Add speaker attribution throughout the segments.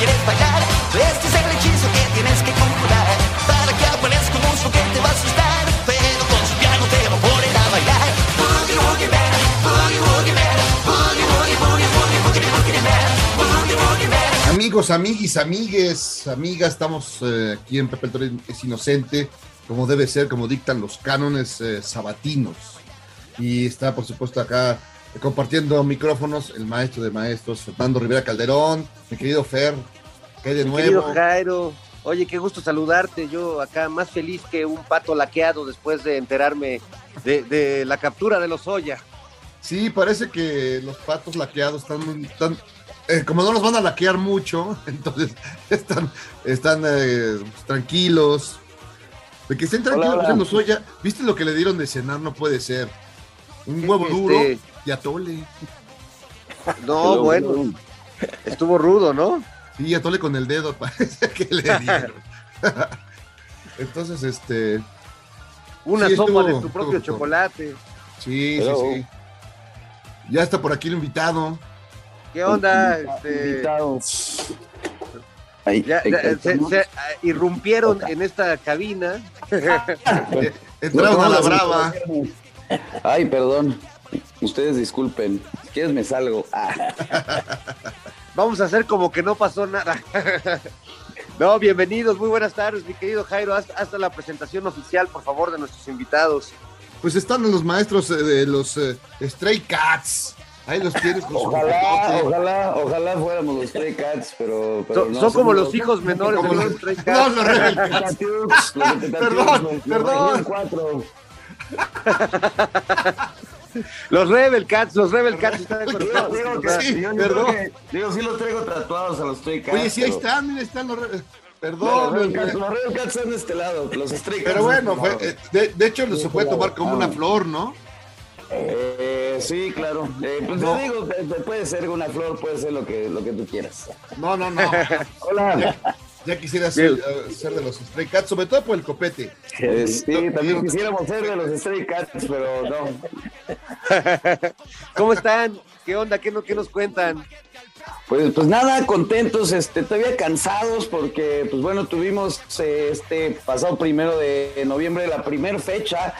Speaker 1: Quieres bailar, este es el hechizo que tienes que conjurar. Para que aparezca un monstruo que te va a asustar, pero con su piano te va a poner a bailar. Boogie Woogie Man, Boogie Woogie Man, Boogie Woogie Boogie Woogie Boogie Woogie Man, Boogie Woogie Man.
Speaker 2: Amigos, amiguis, amigues, amigas, estamos eh, aquí en Pepe el es Inocente, como debe ser, como dictan los cánones eh, sabatinos. Y está, por supuesto, acá compartiendo micrófonos el maestro de maestros, Fernando Rivera Calderón, mi querido Fer, que hay de
Speaker 3: Mi
Speaker 2: nuevo.
Speaker 3: Querido Jairo, oye, qué gusto saludarte. Yo acá más feliz que un pato laqueado después de enterarme de, de la captura de los Oya.
Speaker 2: Sí, parece que los patos laqueados están, están eh, como no los van a laquear mucho, entonces están, están eh, tranquilos. De que estén tranquilos,
Speaker 3: Hola, hola.
Speaker 2: los Oya. ¿Viste lo que le dieron de cenar? No puede ser. Un huevo
Speaker 3: Este-
Speaker 2: duro y atole.
Speaker 3: No, bueno, estuvo rudo, ¿no?
Speaker 2: Sí, atole con el dedo, parece que le dieron. Entonces, este.
Speaker 3: Una
Speaker 2: Sí,
Speaker 3: sopa
Speaker 2: estuvo-
Speaker 3: de tu propio
Speaker 2: estuvo-
Speaker 3: chocolate.
Speaker 2: Sí, sí, sí. Ya está por aquí el invitado.
Speaker 3: ¿Qué onda? Este, ya- ya, se, se, ah, irrumpieron en esta cabina.
Speaker 2: Entraron a la brava.
Speaker 4: Ay, perdón. Ustedes disculpen. Si quieres me salgo. Ah.
Speaker 3: Vamos a hacer como que no pasó nada. No, bienvenidos, muy buenas tardes, mi querido Jairo. Hasta, hasta la presentación oficial, por favor, de nuestros invitados.
Speaker 2: Pues están los maestros eh, de los eh, Stray Cats. Ahí los tienes con
Speaker 4: Ojalá, ojalá, ojalá fuéramos los Stray Cats, pero. pero
Speaker 3: Son-
Speaker 4: no,
Speaker 3: son como los hijos menores
Speaker 2: como
Speaker 3: de
Speaker 2: los-
Speaker 3: los Stray
Speaker 2: No,
Speaker 3: Cats.
Speaker 2: los Rebel Cats. Perdón, perdón.
Speaker 4: Cuatro.
Speaker 3: Los Rebel Cats, los Rebel Cats están con
Speaker 4: Digo,
Speaker 3: nosotros,
Speaker 4: digo que,
Speaker 2: Sí,
Speaker 4: yo
Speaker 2: perdón.
Speaker 4: que- digo, sí los traigo tatuados a los Stray Cats.
Speaker 2: Oye, sí, ahí están, mira, están los.
Speaker 4: No, los
Speaker 2: Perdón,
Speaker 4: Rebel Cats, los Rebel Cats son de este lado, los Stray Cats.
Speaker 2: pero bueno,
Speaker 4: de
Speaker 2: fue, eh, de, de hecho se puede tomar como una flor, ¿no?
Speaker 4: Eh, sí, claro. Eh, pues
Speaker 2: No.
Speaker 4: te digo, puede ser una flor, puede ser lo que, lo que tú quieras.
Speaker 2: No, no, no.
Speaker 4: Hola.
Speaker 2: Ya quisiera ser, eh, ser de los Stray Cats, sobre todo por el copete.
Speaker 4: Eh, sí, también quisiéramos ser de los Stray Cats, pero no.
Speaker 3: ¿Cómo están? ¿Qué onda? ¿Qué, no, qué nos cuentan?
Speaker 4: Pues, pues nada, contentos, este, todavía cansados porque, pues bueno, tuvimos eh, este pasado primero de noviembre la primera fecha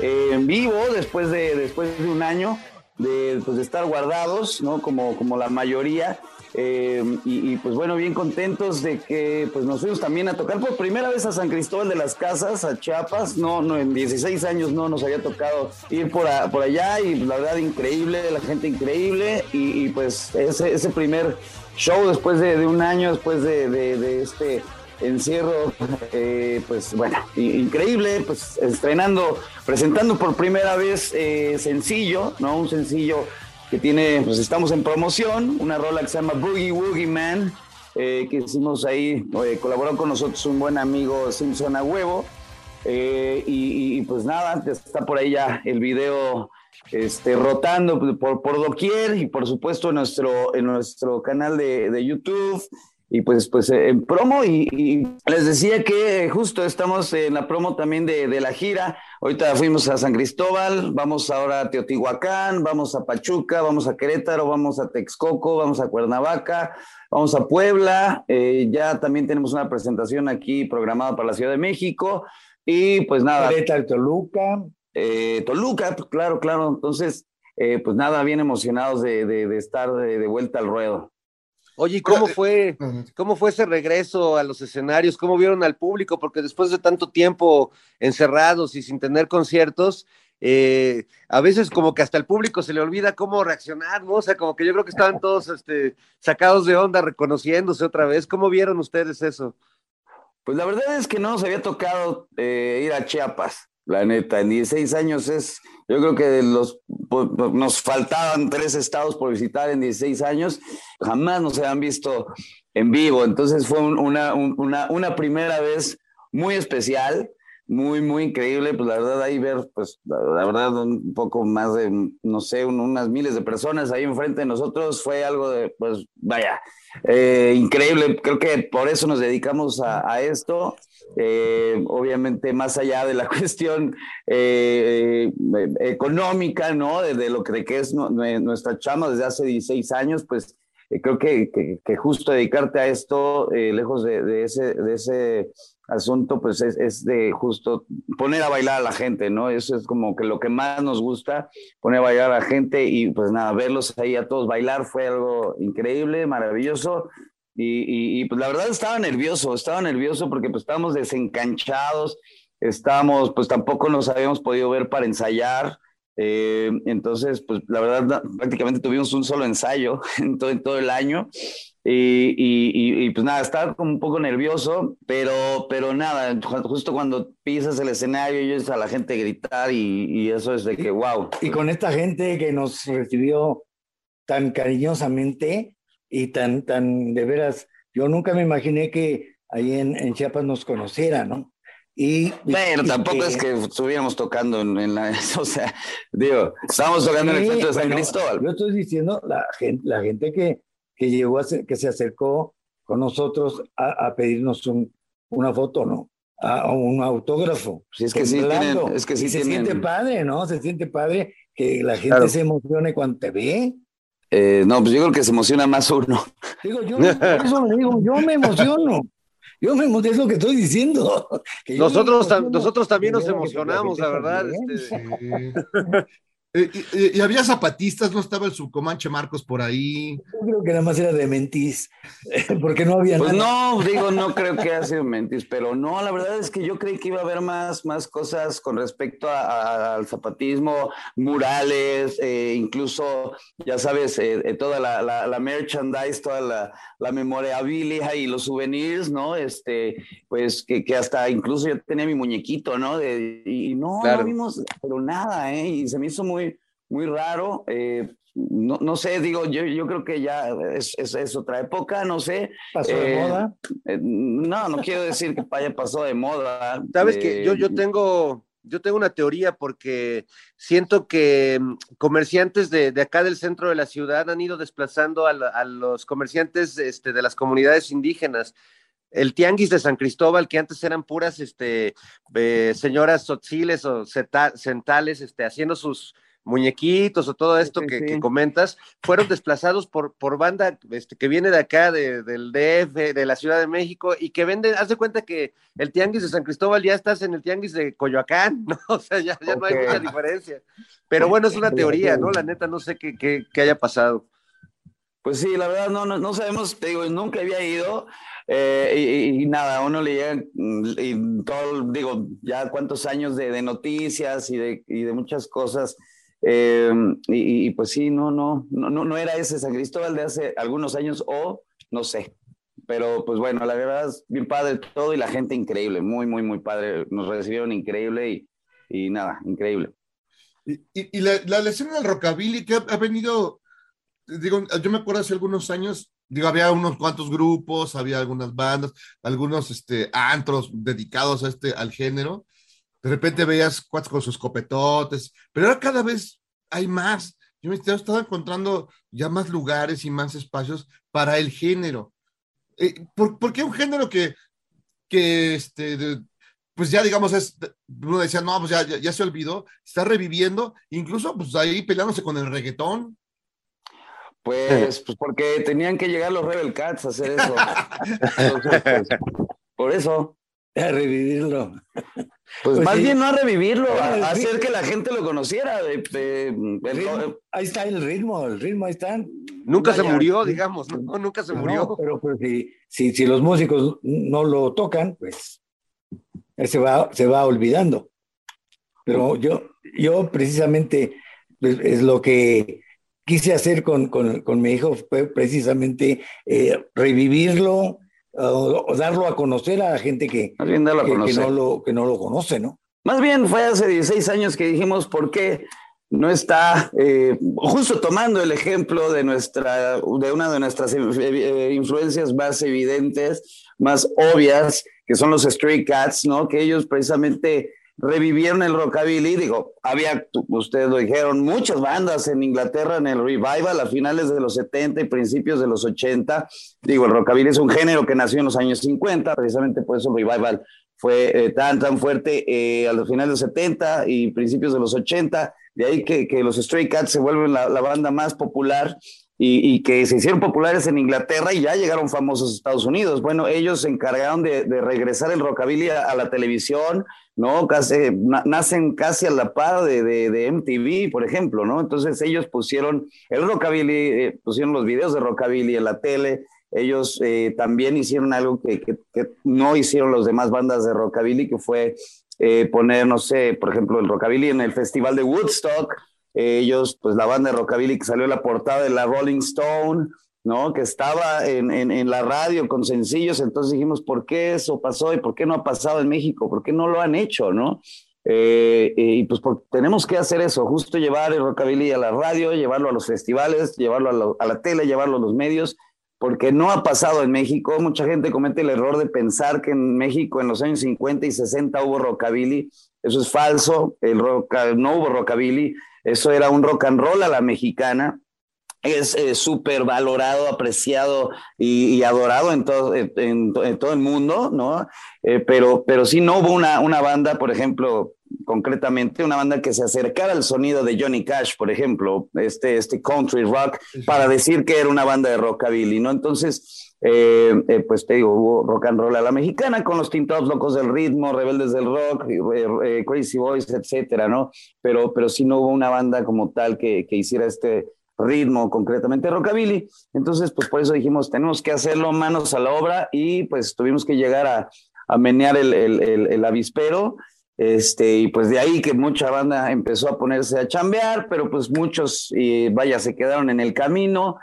Speaker 4: eh, en vivo después de, después de un año de, pues, de estar guardados, ¿no? Como, como la mayoría. Eh, y, pues bueno, bien contentos de que pues nos fuimos también a tocar por primera vez a San Cristóbal de las Casas, a Chiapas. No, no, en 16 años no nos había tocado ir por, por allá y la verdad increíble, la gente increíble. Y, y, pues ese, ese primer show después de, de un año, después de, de- de este encierro, eh, pues bueno, increíble, pues estrenando, presentando por primera vez eh, sencillo, ¿no? Un sencillo que tiene, pues estamos en promoción, una rola que se llama Boogie Woogie Man, eh, que hicimos ahí, eh, colaboró con nosotros un buen amigo Simpson a huevo, eh, y, pues nada, está por ahí ya el video este, rotando por, por doquier y por supuesto en nuestro, en nuestro canal de, de YouTube y pues, pues eh, en promo y, y les decía que justo estamos en la promo también de, de, la gira. Ahorita fuimos a San Cristóbal, vamos ahora a Teotihuacán, vamos a Pachuca, vamos a Querétaro, vamos a Texcoco, vamos a Cuernavaca, vamos a Puebla. Eh, ya también tenemos una presentación aquí programada para la Ciudad de México. Y pues nada.
Speaker 5: Querétaro, Toluca.
Speaker 4: Eh, Toluca, pues, claro, claro. Entonces, eh, pues nada, bien emocionados de, de, de estar de vuelta al ruedo.
Speaker 3: Oye, ¿cómo fue, ¿cómo fue ese regreso a los escenarios? ¿Cómo vieron al público? Porque después de tanto tiempo encerrados y sin tener conciertos, eh, a veces como que hasta el público se le olvida cómo reaccionar, ¿no? O sea, como que yo creo que estaban todos este, sacados de onda, reconociéndose otra vez. ¿Cómo vieron ustedes eso?
Speaker 4: Pues la verdad es que no nos había tocado eh, ir a Chiapas, la neta. En 16 años es, yo creo que los, nos faltaban tres estados por visitar en 16 años. Jamás nos habían visto en vivo. Entonces fue un, una, un, una, una primera vez muy especial muy, muy increíble, pues la verdad ahí ver, pues la, verdad un poco más de, no sé, un, unas miles de personas ahí enfrente de nosotros fue algo de, pues vaya, eh, increíble, creo que por eso nos dedicamos a esto, eh, obviamente más allá de la cuestión eh, económica, ¿no? De, lo que, es nuestra chama desde hace 16 años, pues creo que, que, justo dedicarte a esto, lejos de, de, ese... De ese asunto pues es, es, de justo poner a bailar a la gente, ¿no? Eso es como que lo que más nos gusta, poner a bailar a la gente y pues nada, verlos ahí a todos bailar fue algo increíble, maravilloso. Y, y, y pues la verdad estaba nervioso, estaba nervioso porque pues estábamos desencanchados, estábamos, pues tampoco nos habíamos podido ver para ensayar. Eh, entonces, pues la verdad, prácticamente tuvimos un solo ensayo en todo, en todo el año y, y, pues nada, estaba como un poco nervioso, pero, pero nada, justo cuando pisas el escenario y oyes a la gente gritar y, y, eso es de que, wow.
Speaker 5: Y con esta gente que nos recibió tan cariñosamente y tan, tan de veras, yo nunca me imaginé que ahí en, en Chiapas nos conociera, ¿no? Y,
Speaker 4: bueno, tampoco que, es que estuviéramos tocando en, en, la, o sea, digo, estábamos tocando sí, en el centro de San bueno, Cristóbal.
Speaker 5: Yo estoy diciendo la gente, la gente que, que llegó a ser, que se acercó con nosotros a, a pedirnos un, una foto, ¿no? A, a, un autógrafo.
Speaker 4: Sí, es que sí tienen, es que sí
Speaker 5: se
Speaker 4: tienen...
Speaker 5: siente padre, ¿no? Se siente padre que la gente claro. se emocione cuando te ve.
Speaker 4: Eh, no, pues yo creo que se emociona más uno.
Speaker 5: Digo, yo, eso le digo, yo me emociono. Yo me emociono, es lo que estoy diciendo.
Speaker 3: Que nosotros, ta nosotros también nos emocionamos, la verdad. Este...
Speaker 2: Eh, y, y, había zapatistas, no estaba el subcomanche Marcos por ahí.
Speaker 5: Yo creo que nada más era de mentis, porque no había
Speaker 4: pues
Speaker 5: nada.
Speaker 4: no, digo, no creo que haya sido mentis, pero no, la verdad es que yo creí que iba a haber más, más cosas con respecto a, a, al zapatismo, murales, eh, incluso, ya sabes, eh, toda la, la, la, merchandise, toda la, la memorabilia y los souvenirs, ¿no? Este, pues que, que, hasta incluso yo tenía mi muñequito, ¿no? De, y no, claro. no vimos, pero nada, ¿eh? Y se me hizo muy muy raro. Eh, no, no, sé, digo, yo, yo creo que ya es, es, es otra época, no sé.
Speaker 5: ¿Pasó eh, de moda?
Speaker 4: Eh, no, no quiero decir que vaya pasó de moda.
Speaker 3: Sabes que yo, yo tengo. Yo tengo una teoría porque siento que mm, comerciantes de, de acá del centro de la ciudad han ido desplazando a, la, a los comerciantes este, de las comunidades indígenas el tianguis de San Cristóbal, que antes eran puras este, eh, señoras sotziles o centales este, haciendo sus, muñequitos o todo esto sí, que, sí. que, comentas, fueron desplazados por, por banda este, que viene de acá, de, del DF, de la Ciudad de México, y que venden, haz de cuenta que el tianguis de San Cristóbal ya estás en el tianguis de Coyoacán, ¿no? O sea, ya, ya okay. no hay mucha diferencia. Pero bueno, es una teoría, ¿no? La neta, no sé qué, qué, qué haya pasado.
Speaker 4: Pues sí, la verdad no, no, no sabemos, te digo, nunca había ido eh, y, y, nada, uno le llega y todo, digo, ya cuántos años de, de noticias y de, y de muchas cosas eh, y, pues sí, no, no, no, no era ese San Cristóbal de hace algunos años o no sé. Pero pues bueno, la verdad es bien padre todo y la gente increíble, muy, muy, muy padre. Nos recibieron increíble y, nada, increíble.
Speaker 2: Y, la, la escena del rockabilly que ha, ha, venido, digo, yo me acuerdo hace algunos años, digo, había unos cuantos grupos, había algunas bandas, algunos este, antros dedicados a este, al género, de repente veías cuatro con sus copetotes, pero ahora cada vez hay más. Yo me estaba encontrando ya más lugares y más espacios para el género. Eh, ¿por, por qué un género que, que este, de- pues ya digamos, es, uno decía, no, pues ya, ya, ya se olvidó, está reviviendo, incluso pues ahí peleándose con el reggaetón.
Speaker 4: Pues, pues porque tenían que llegar los Rebel Cats a hacer eso. Entonces, pues, por eso.
Speaker 5: A revivirlo.
Speaker 4: Pues,
Speaker 5: Pues
Speaker 4: más
Speaker 5: sí.
Speaker 4: bien no a revivirlo, a, hacer que la gente lo conociera. de- de- el-
Speaker 5: Ritmo, ahí está el ritmo, el ritmo ahí está.
Speaker 3: Nunca se murió, digamos, ¿no? Nunca se
Speaker 5: No,
Speaker 3: murió.
Speaker 5: pero, pero si, si, si los músicos no lo tocan, pues él se va, se va olvidando. Pero yo, yo precisamente pues, es lo que quise hacer con, con, con mi hijo, fue precisamente eh, revivirlo o, o darlo a conocer a la gente que,
Speaker 4: a
Speaker 5: no lo, que no lo conoce, ¿no?
Speaker 4: Más bien fue hace 16 años que dijimos por qué no está eh, justo tomando el ejemplo de nuestra de una de nuestras eh, eh, influencias más evidentes, más obvias, que son los Stray Cats, ¿no? Que ellos precisamente revivieron el rockabilly, digo, había, ustedes lo dijeron, muchas bandas en Inglaterra en el revival a finales de los 70 y principios de los 80. Digo, el rockabilly es un género que nació en los años 50, precisamente por eso el revival fue eh, tan, tan fuerte eh, a los finales de los 70 y principios de los 80. De ahí que, que los Stray Cats se vuelven la, la banda más popular y, que se hicieron populares en Inglaterra y ya llegaron famosos a Estados Unidos. Bueno, ellos se encargaron de, regresar el rockabilly a, la televisión, ¿no? Casi, na, nacen casi a la par de, MTV, por ejemplo, ¿no? Entonces ellos pusieron el rockabilly, eh, pusieron los videos de rockabilly en la tele. Ellos eh, también hicieron algo que no hicieron las demás bandas de rockabilly, que fue eh, poner, no sé, por ejemplo, el rockabilly en el festival de Woodstock. Eh, ellos, pues la banda de rockabilly que salió en la portada de la Rolling Stone, ¿no? Que estaba en, en, la radio con sencillos, entonces dijimos, ¿por qué eso pasó y por qué no ha pasado en México? ¿Por qué no lo han hecho, no? Eh, y pues tenemos que hacer eso, justo llevar el rockabilly a la radio, llevarlo a los festivales, llevarlo a, lo, a la tele, llevarlo a los medios, porque no ha pasado en México. Mucha gente comete el error de pensar que en México en los años 50 y 60 hubo rockabilly. Eso es falso, el rock, no hubo rockabilly, eso era un rock and roll a la mexicana. Es súper valorado, apreciado y, y adorado en todo, en, en, todo el mundo, ¿no? Eh, pero, pero sí no hubo una, una banda, por ejemplo, concretamente, una banda que se acercara al sonido de Johnny Cash, por ejemplo, este, este country rock, para decir que era una banda de rockabilly, ¿no? Entonces, eh, eh, pues te digo, hubo rock and roll a la mexicana con los Tintados Locos del Ritmo, Rebeldes del Rock, eh, Crazy Boys, etcétera, ¿no? Pero, pero sí no hubo una banda como tal que, que hiciera este ritmo, concretamente rockabilly. Entonces, pues por eso dijimos, tenemos que hacerlo manos a la obra y pues tuvimos que llegar a, a menear el, el, el, el avispero. Este, y pues de ahí que mucha banda empezó a ponerse a chambear, pero pues muchos, y vaya, se quedaron en el camino.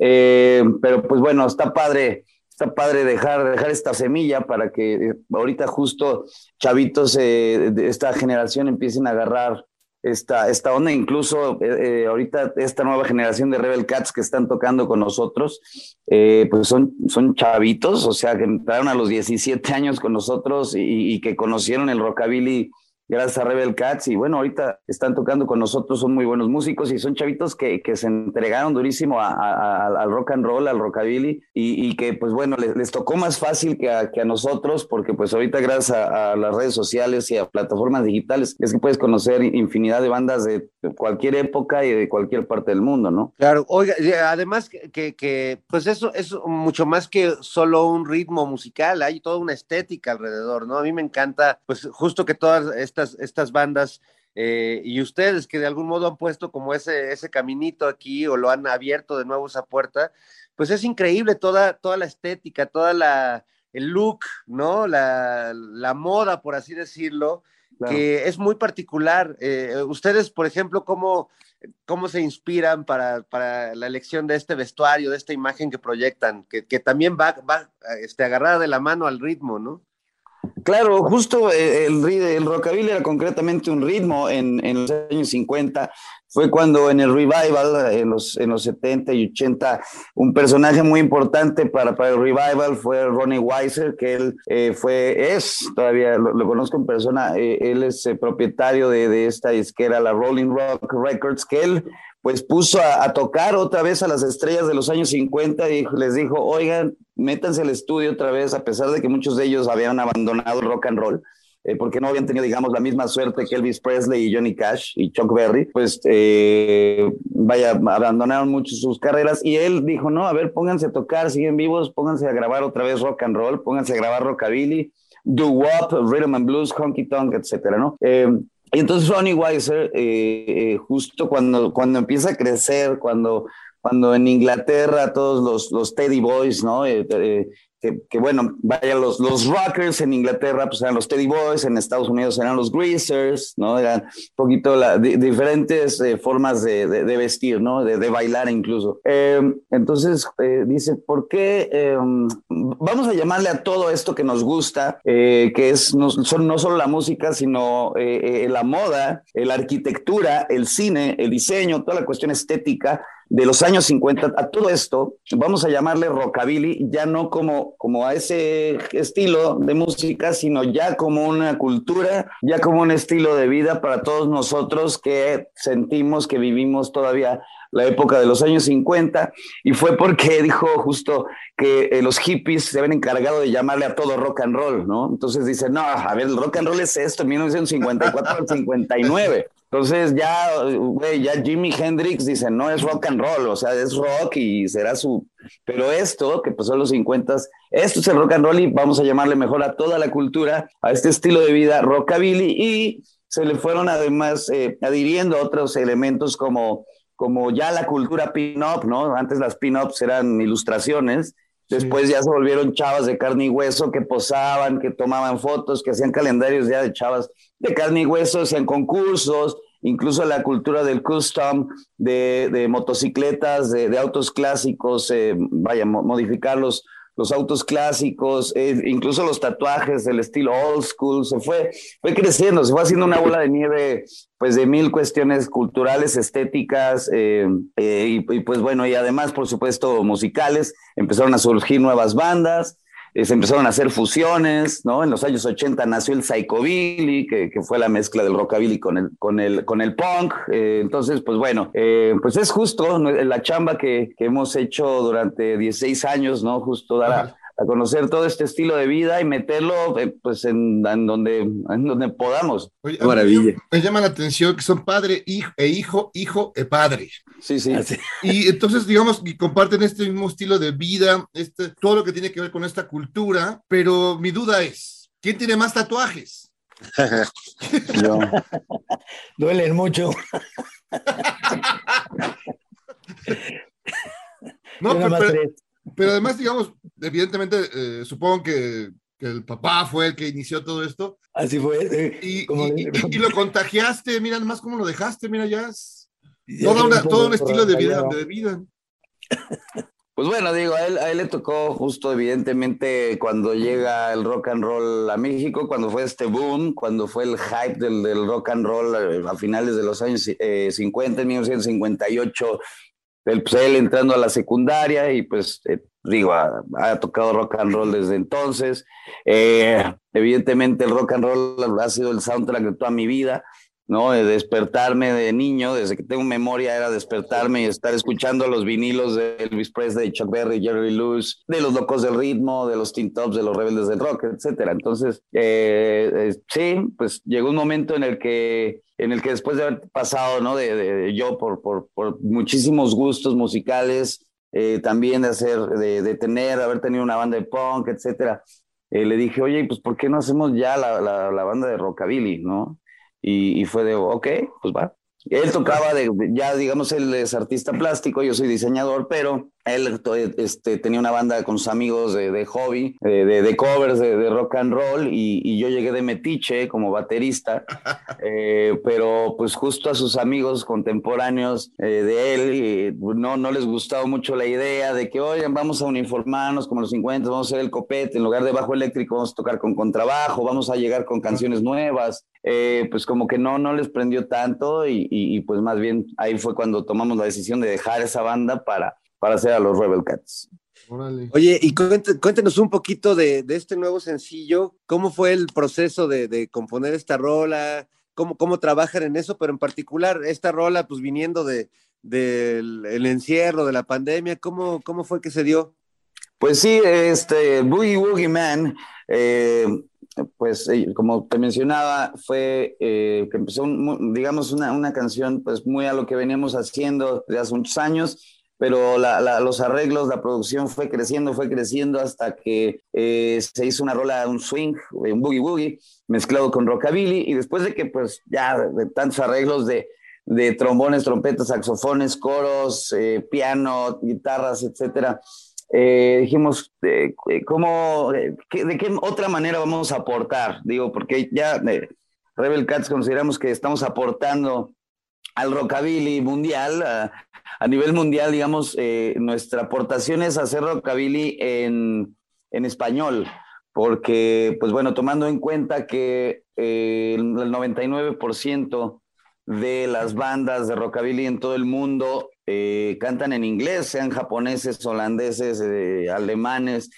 Speaker 4: Eh, pero pues bueno, está padre, está padre dejar, dejar esta semilla para que eh, ahorita justo chavitos eh, de esta generación empiecen a agarrar esta, esta onda, incluso eh, ahorita esta nueva generación de Rebel Cats que están tocando con nosotros, eh, pues son, son chavitos, o sea, que entraron a los 17 años con nosotros y, y que conocieron el rockabilly gracias a Rebel Cats y bueno, ahorita están tocando con nosotros, son muy buenos músicos y son chavitos que, que se entregaron durísimo a, al rock and roll, al rockabilly y, y que pues bueno, les, tocó más fácil que a, que nosotros porque pues ahorita gracias a, las redes sociales y a plataformas digitales es que puedes conocer infinidad de bandas de cualquier época y de cualquier parte del mundo, ¿no?
Speaker 3: Claro, oiga, además que, que, que pues eso es mucho más que solo un ritmo musical, hay toda una estética alrededor, ¿no? A mí me encanta pues justo que todas estas estas, estas bandas eh, y ustedes que de algún modo han puesto como ese, ese caminito aquí o lo han abierto de nuevo esa puerta, pues es increíble toda, toda la estética, toda la, el look, ¿no? La, la moda, por así decirlo, claro. que es muy particular. Eh, ustedes, por ejemplo, ¿cómo, cómo se inspiran para, para, la elección de este vestuario, de esta imagen que proyectan, que, que también va, va este, agarrada de la mano al ritmo, ¿no?
Speaker 4: Claro, justo eh, el, el rockabilly era concretamente un ritmo en, en, los años 50. Fue cuando en el revival, en los, en los 70 y 80, un personaje muy importante para, para el revival fue Ronnie Weiser, que él eh, fue, es, todavía lo, lo, conozco en persona, eh, él es propietario de, de esta disquera, la Rolling Rock Records, que él pues puso a, tocar otra vez a las estrellas de los años 50 y les dijo, oigan, métanse al estudio otra vez, a pesar de que muchos de ellos habían abandonado el rock and roll eh, porque no habían tenido, digamos, la misma suerte que Elvis Presley y Johnny Cash y Chuck Berry, pues eh, vaya, abandonaron mucho sus carreras y él dijo, no, a ver, pónganse a tocar, siguen vivos, pónganse a grabar otra vez rock and roll, pónganse a grabar rockabilly, doo-wop, rhythm and blues, honky tonk, etcétera, ¿no? Eh, y entonces Ronnie Weiser, eh, justo cuando, cuando empieza a crecer, cuando cuando en Inglaterra todos los, los Teddy Boys, ¿no? Eh, eh, que, bueno, vaya, los, los rockers en Inglaterra pues eran los Teddy Boys, en Estados Unidos eran los Greasers, ¿no? Eran un poquito la, diferentes eh, formas de, de, vestir, ¿no? De, de bailar incluso. Em, entonces eh, dice, ¿por qué em, vamos a llamarle a todo esto que nos gusta, eh, que es no, son, no solo la música, sino la moda, la arquitectura, el cine, el diseño, toda la cuestión estética? De los años 50, a todo esto, vamos a llamarle rockabilly, ya no como, como a ese estilo de música, sino ya como una cultura, ya como un estilo de vida para todos nosotros que sentimos que vivimos todavía la época de los años 50, y fue porque dijo justo que eh, los hippies se habían encargado de llamarle a todo rock and roll, ¿no? Entonces dice, no, a ver, el rock and roll es esto, en 1954 al 59. Entonces ya, güey, ya Jimi Hendrix dice, no es rock and roll, o sea, es rock y será su... Pero esto, que pasó en los 50, esto es el rock and roll y vamos a llamarle mejor a toda la cultura, a este estilo de vida rockabilly y se le fueron además eh, adhiriendo otros elementos como, como ya la cultura pin-up, ¿no? Antes las pin-ups eran ilustraciones, Después ya se volvieron chavas de carne y hueso que posaban, que tomaban fotos, que hacían calendarios ya de chavas de carne y hueso, hacían concursos, incluso la cultura del custom, de, motocicletas, de, autos clásicos, eh, vaya, modificarlos los autos clásicos, eh, incluso los tatuajes del estilo old school, se fue, fue creciendo, se fue haciendo una bola de nieve, pues de mil cuestiones culturales, estéticas, eh, eh, y, pues bueno, y además, por supuesto, musicales, empezaron a surgir nuevas bandas, eh, se empezaron a hacer fusiones, ¿no? En los años 80 nació el psychobilly, que, que fue la mezcla del rockabilly con el, con el, con el punk. Eh, entonces, pues bueno, eh, pues es justo la chamba que, que, hemos hecho durante 16 años, ¿no? Justo dar a, a conocer todo este estilo de vida y meterlo eh, pues en, en, donde, en donde podamos.
Speaker 2: Oye, Maravilla. Me llama la atención que son padre hijo, e hijo, hijo e padre.
Speaker 4: Sí, sí.
Speaker 2: Y entonces, digamos, y comparten este mismo estilo de vida, este, todo lo que tiene que ver con esta cultura, pero mi duda es, ¿quién tiene más tatuajes?
Speaker 5: Yo. Duelen mucho.
Speaker 2: no, pero, pero además, digamos, evidentemente, eh, supongo que, que, el papá fue el que inició todo esto.
Speaker 5: Así fue.
Speaker 2: y, y, y, lo contagiaste, mira más cómo lo dejaste, mira ya. Es toda una, todo un estilo de vida, de vida.
Speaker 4: Pues bueno, digo, a él, a él le tocó justo, evidentemente, cuando llega el rock and roll a México, cuando fue este boom, cuando fue el hype del, del rock and roll eh, a, finales de los años eh, 50, en 1958, él, pues él entrando a la secundaria y pues eh, digo, ha, ha, tocado rock and roll desde entonces. Eh, evidentemente el rock and roll ha sido el soundtrack de toda mi vida. ¿No? De despertarme de niño, desde que tengo memoria era despertarme y estar escuchando los vinilos de Elvis Presley, Chuck Berry, Jerry Lewis, de los locos del ritmo, de los Teen Tops, de los rebeldes del rock, etcétera. Entonces, eh, eh, sí, pues llegó un momento en el que en el que después de haber pasado, ¿no? De, de yo por, por, por, muchísimos gustos musicales, eh, también de hacer, de, de, tener, haber tenido una banda de punk, etcétera, eh, le dije, oye, pues ¿por qué no hacemos ya la, la, la banda de rockabilly, no? Y, fue de, ok, pues va. Él tocaba de, ya digamos, él es artista plástico, yo soy diseñador, pero él este, tenía una banda con sus amigos de, de hobby, de, de, de covers de, rock and roll, y, y, yo llegué de metiche como baterista, eh, pero pues justo a sus amigos contemporáneos eh, de él no, no les gustaba mucho la idea de que, oigan, vamos a uniformarnos como los 50, vamos a hacer el copete, en lugar de bajo eléctrico vamos a tocar con contrabajo, vamos a llegar con canciones nuevas, eh, pues como que no, no les prendió tanto y, y, y pues más bien ahí fue cuando tomamos la decisión de dejar esa banda para para hacer a los Rebel Cats.
Speaker 3: Oye, y cuéntenos un poquito de, de, este nuevo sencillo, ¿cómo fue el proceso de, de componer esta rola? ¿Cómo, ¿Cómo, trabajan en eso? Pero en particular, esta rola, pues viniendo de, del el encierro, de la pandemia. ¿Cómo, ¿Cómo fue que se dio?
Speaker 4: Pues sí, este Boogie Woogie Man, eh, pues eh, como te mencionaba, fue eh, que empezó, un- digamos, una, una canción pues muy a lo que veníamos haciendo desde hace muchos años, pero la- los arreglos, la producción fue creciendo, fue creciendo hasta que eh, se hizo una rola, un swing, eh, un boogie woogie, mezclado con rockabilly, y después de que pues ya tantos arreglos de, trombones, trompetas, saxofones, coros, eh, piano, guitarras, etcétera, eh, dijimos, eh, ¿cómo, eh, qué- ¿de qué otra manera vamos a aportar? Digo, porque ya Rebel Cats consideramos que estamos aportando al rockabilly mundial, a, a nivel mundial, digamos, eh, nuestra aportación es hacer rockabilly en, en español, porque, pues bueno, tomando en cuenta que eh, el 99% de las bandas de rockabilly en todo el mundo eh, cantan en inglés, sean japoneses, holandeses, alemanes,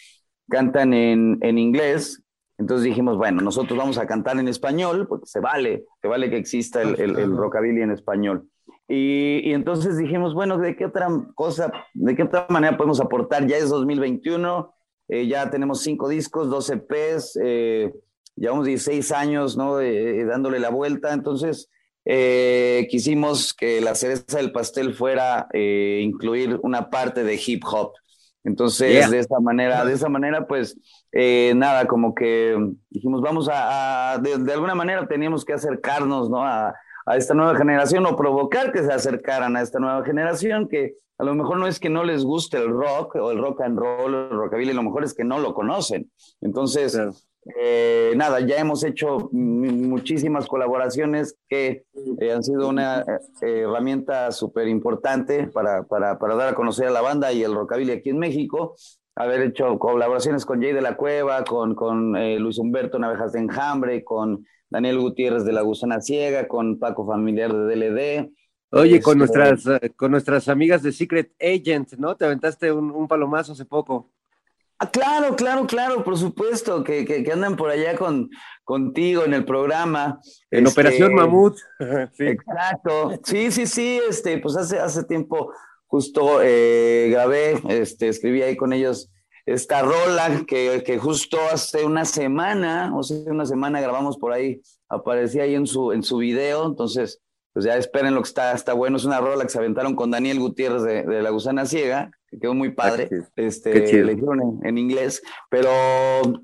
Speaker 4: cantan en, en inglés. Entonces dijimos, bueno, nosotros vamos a cantar en español, porque se vale, se vale que exista el, el- el rockabilly en español. Y, y entonces dijimos, bueno, ¿de qué otra cosa, de qué otra manera podemos aportar? Ya es 2021, eh, ya tenemos cinco discos, 12 EPs, eh, llevamos 16 años, ¿no? Eh, eh, dándole la vuelta, entonces eh, quisimos que la cereza del pastel fuera eh, incluir una parte de hip hop. Entonces,
Speaker 3: Yeah.
Speaker 4: de esa manera, de esa manera, pues, eh, nada, como que dijimos, vamos a, a- de, de alguna manera teníamos que acercarnos, ¿no? A, a esta nueva generación o provocar que se acercaran a esta nueva generación que a lo mejor no es que no les guste el rock o el rock and roll o el rockabilly, a lo mejor es que no lo conocen. Entonces,
Speaker 3: Claro.
Speaker 4: eh, nada, ya hemos hecho muchísimas colaboraciones que eh, han sido una eh, herramienta súper importante para, para, para dar a conocer a la banda y el rockabilly aquí en México. Haber hecho colaboraciones con Jay de la Cueva, con, con eh, Luis Humberto Navejas de Enjambre, con Daniel Gutiérrez de La Gusana Ciega, con Paco Familiar de DLD.
Speaker 3: Oye, con
Speaker 4: Este,
Speaker 3: nuestras, eh, con nuestras amigas de Secret Agent, ¿no? Te aventaste un, un palomazo hace poco.
Speaker 4: Ah, claro, claro, claro, por supuesto, que, que, que andan por allá con, contigo en el programa.
Speaker 3: En
Speaker 4: Este,
Speaker 3: Operación Mamut. sí.
Speaker 4: Exacto. Sí, sí, sí, este, pues hace, hace tiempo justo eh, grabé, este, escribí ahí con ellos esta rola que, que justo hace una semana, o sea, una semana grabamos por ahí, aparecía ahí en su, en su video, entonces, pues ya esperen lo que está, está bueno, es una rola que se aventaron con Daniel Gutiérrez de, de La Gusana Ciega, que quedó muy padre,
Speaker 3: Ah, qué
Speaker 4: este,
Speaker 3: chido.
Speaker 4: le hicieron en, en inglés, pero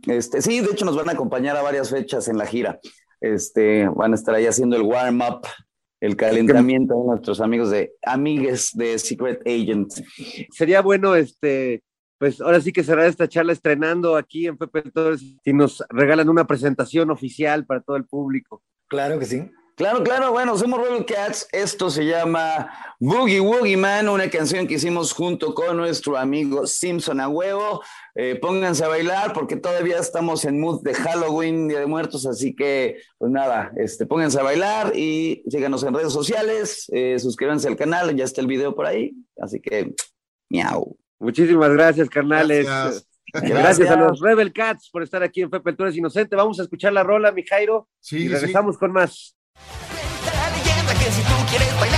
Speaker 4: este, sí, de hecho nos van a acompañar a varias fechas en la gira, este, van a estar ahí haciendo el warm-up, el calentamiento de nuestros amigos de amigues de Secret Agent.
Speaker 3: Sería bueno, este, pues ahora sí que cerrar esta charla estrenando aquí en Pepe Torres, si nos regalan una presentación oficial para todo el público.
Speaker 5: Claro que sí.
Speaker 4: Claro, claro, bueno, somos Rebel Cats. Esto se llama Boogie Woogie Man, una canción que hicimos junto con nuestro amigo Simpson a huevo. Eh, pónganse a bailar porque todavía estamos en mood de Halloween, Día de Muertos, así que, pues nada, este, pónganse a bailar y síganos en redes sociales, eh, suscríbanse al canal, ya está el video por ahí, así que, miau.
Speaker 3: Muchísimas gracias, carnales.
Speaker 2: Gracias.
Speaker 3: Gracias,
Speaker 4: Gracias.
Speaker 3: a los Rebel Cats por estar aquí en Pepe Torres Inocente. Vamos a escuchar la rola, mi Jairo,
Speaker 2: Sí,
Speaker 3: y
Speaker 2: sí,
Speaker 3: regresamos con más.
Speaker 1: La leyenda que si tú quieres bailar,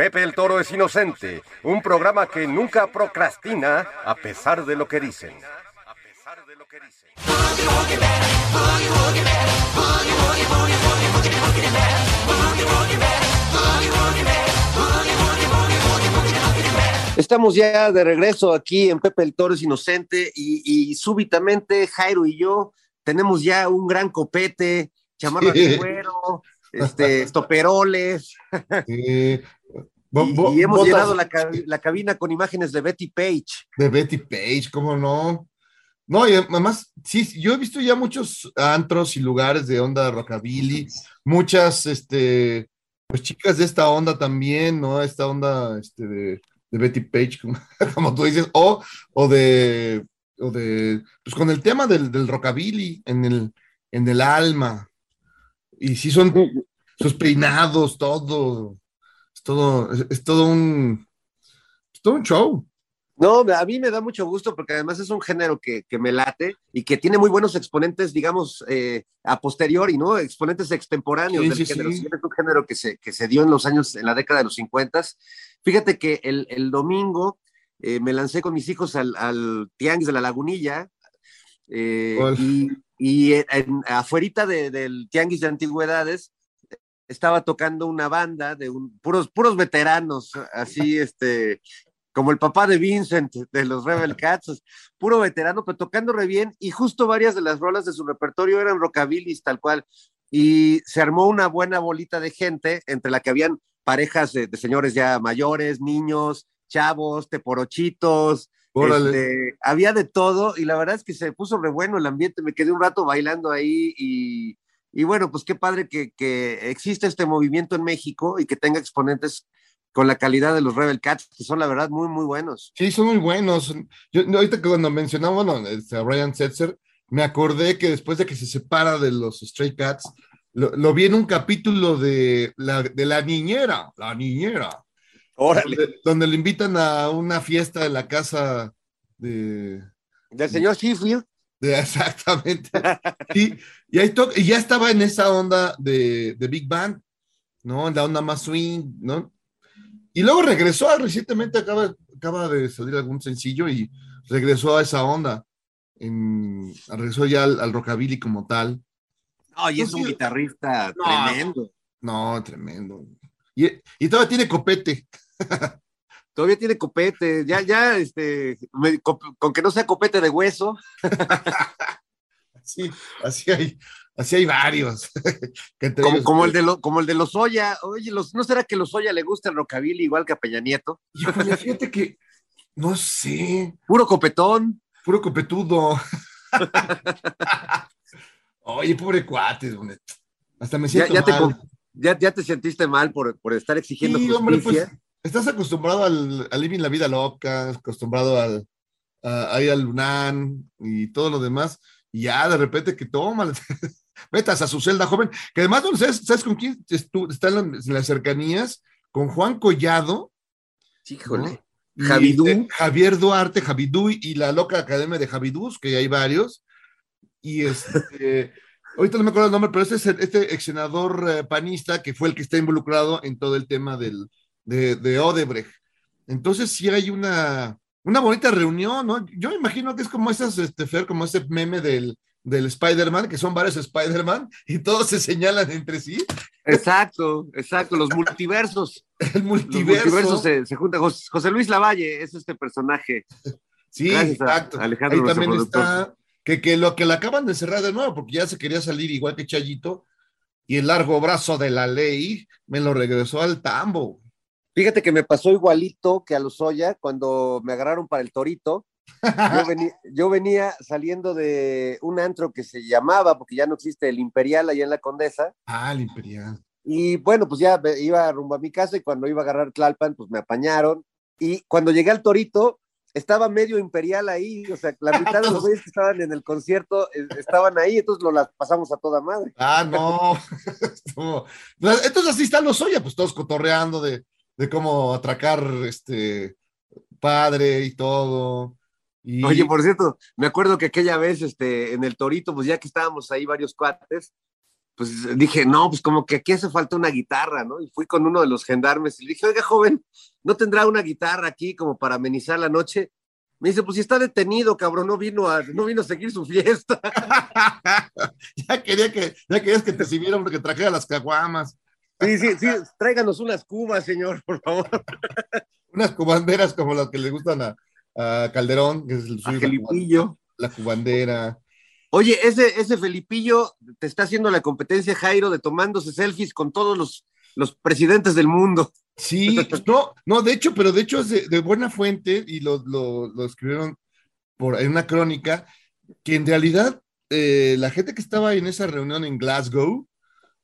Speaker 6: Pepe el Toro es inocente, un programa que nunca procrastina a pesar de lo que dicen.
Speaker 3: Estamos ya de regreso aquí en Pepe el Toro es Inocente y, y súbitamente Jairo y yo tenemos ya un gran copete, chamarras de cuero, este, estoperoles.
Speaker 2: Sí. Bo-
Speaker 3: Y,
Speaker 2: bo-
Speaker 3: y hemos
Speaker 2: botas
Speaker 3: llenado la, la cabina con imágenes de Betty Page.
Speaker 2: de Betty Page, ¿cómo no? No, y además, sí, yo he visto ya muchos antros y lugares de onda rockabilly, muchas, este, pues chicas de esta onda también, ¿no? Esta onda, este, de, de Betty Page, como, como tú dices, o, o de, o de, pues con el tema del, del rockabilly en el, en el alma. Y sí son sus peinados, todo, es todo, es, es todo un, es todo un show.
Speaker 3: No, a mí me da mucho gusto porque además es un género que, que me late y que tiene muy buenos exponentes, digamos, eh, a posteriori, ¿no? Exponentes extemporáneos
Speaker 2: Sí,
Speaker 3: del
Speaker 2: sí,
Speaker 3: género.
Speaker 2: sí.
Speaker 3: Es un género que se, que se dio en los años, en la década de los 50. Fíjate que el, el domingo eh, me lancé con mis hijos al, al Tianguis de la Lagunilla eh, y, y en, afuerita de- del Tianguis de Antigüedades estaba tocando una banda de un, puros, puros veteranos, así, este, como el papá de Vincent de los Rebel Cats, puro veterano, pero tocando re bien, y justo varias de las rolas de su repertorio eran rockabilis, tal cual, y se armó una buena bolita de gente, entre la que habían parejas de, de señores ya mayores, niños, chavos, teporochitos. Este, había de todo, y la verdad es que se puso re bueno el ambiente, me quedé un rato bailando ahí, y, y bueno, pues qué padre que, que existe este movimiento en México y que tenga exponentes con la calidad de los Rebel Cats, que son la verdad muy, muy buenos.
Speaker 2: Sí, son muy buenos. Yo, ahorita que cuando mencionamos bueno, este, a Ryan Setzer, me acordé que después de que se separa de los Stray Cats, lo, lo vi en un capítulo de la, de la niñera, la niñera,
Speaker 3: Órale.
Speaker 2: donde, donde le invitan a una fiesta en la casa de,
Speaker 3: Del señor Sheffield.
Speaker 2: de- exactamente. Y, y, ahí to- y ya estaba en esa onda de, de Big Bang, ¿no? En la onda más swing, ¿no? Y luego regresó, recientemente acaba, acaba de salir algún sencillo y regresó a esa onda. En- regresó ya al, al rockabilly como tal.
Speaker 3: Ay, es
Speaker 2: No,
Speaker 3: un guitarrista
Speaker 2: No.
Speaker 3: tremendo.
Speaker 2: No, tremendo. Y, y todavía tiene copete.
Speaker 3: Todavía tiene copete, ya, ya, este, me- con, con que no sea copete de hueso.
Speaker 2: Sí, así hay, así hay varios. Que
Speaker 3: Como,
Speaker 2: ellos-
Speaker 3: como el de lo- como el de los Oya. Oye, los, ¿no será que los Oya le gusta el rockabilly igual que a Peña Nieto?
Speaker 2: Híjole, fíjate que, no sé,
Speaker 3: Puro copetón.
Speaker 2: puro copetudo. Oye, pobre cuate, hombre. Hasta me
Speaker 3: Ya,
Speaker 2: siento
Speaker 3: ya, te,
Speaker 2: mal.
Speaker 3: co- ya, ya te sentiste mal por, por estar exigiendo
Speaker 2: Sí,
Speaker 3: justicia.
Speaker 2: hombre, pues estás acostumbrado al, a vivir la vida loca, acostumbrado al, a, a ir al Lunan y todo lo demás, y ya de repente que toma, metas a su celda joven, que además, ¿no ¿sabes, sabes con quién estu- está en, la- en las cercanías? Con Juan Collado,
Speaker 3: Híjole.
Speaker 2: y,
Speaker 3: Javidú.
Speaker 2: eh, Javier Duarte, Javidú y la loca academia de Javidús, que hay varios, y este, ahorita no me acuerdo el nombre, pero este es este ex senador eh, panista que fue el que está involucrado en todo el tema del, de, de Odebrecht. Entonces sí hay una, una bonita reunión, ¿no? Yo me imagino que es como esas, este, Fer, como ese meme del, del Spider-Man, que son varios Spider-Man y todos se señalan entre sí.
Speaker 3: Exacto, exacto, los multiversos.
Speaker 2: El
Speaker 3: Los
Speaker 2: multiverso.
Speaker 3: multiversos se, se juntan. Jos- José Luis Lavalle es este personaje.
Speaker 2: Sí,
Speaker 3: Gracias
Speaker 2: exacto.
Speaker 3: Alejandro,
Speaker 2: Ahí también
Speaker 3: productor.
Speaker 2: está que, que lo que le acaban de cerrar de nuevo, porque ya se quería salir igual que Chayito, y el largo brazo de la ley me lo regresó al tambo.
Speaker 3: Fíjate que me pasó igualito que a los Oya cuando me agarraron para el torito. Yo venía, yo venía saliendo de un antro que se llamaba, porque ya no existe, el Imperial allá en la Condesa.
Speaker 2: Ah, el Imperial.
Speaker 3: Y bueno, pues ya iba rumbo a mi casa y cuando iba a agarrar Tlalpan, pues me apañaron. Y cuando llegué al Torito, estaba medio Imperial ahí, o sea, la mitad de los güeyes que estaban en el concierto eh, estaban ahí, entonces lo las pasamos a toda madre.
Speaker 2: Ah, no. Estuvo- Pues, Entonces así están los Oya, pues todos cotorreando de, de cómo atracar este padre y todo. Y...
Speaker 3: Oye, por cierto, me acuerdo que aquella vez este, en el Torito, pues ya que estábamos ahí varios cuates, pues dije, no, pues como que aquí hace falta una guitarra, ¿no? Y fui con uno de los gendarmes y le dije, oiga, joven, ¿no tendrá una guitarra aquí como para amenizar la noche? Me dice, pues si está detenido, cabrón, no vino a, no vino a seguir su fiesta.
Speaker 2: ya quería que, ya querías que te sirvieran porque trajera las caguamas,
Speaker 3: Sí, sí, sí, tráiganos unas cubas, señor, por favor.
Speaker 2: unas cubanderas como las que le gustan a, a Calderón, que es el
Speaker 3: A
Speaker 2: suyo, la,
Speaker 3: Felipillo.
Speaker 2: la cubandera.
Speaker 3: Oye, ese, ese Felipillo te está haciendo la competencia, Jairo, de tomándose selfies con todos los, los presidentes del mundo.
Speaker 2: Sí, pues, no, no, de hecho, pero de hecho es de, de buena fuente y lo, lo, lo escribieron por, en una crónica, que en realidad eh, la gente que estaba en esa reunión en Glasgow,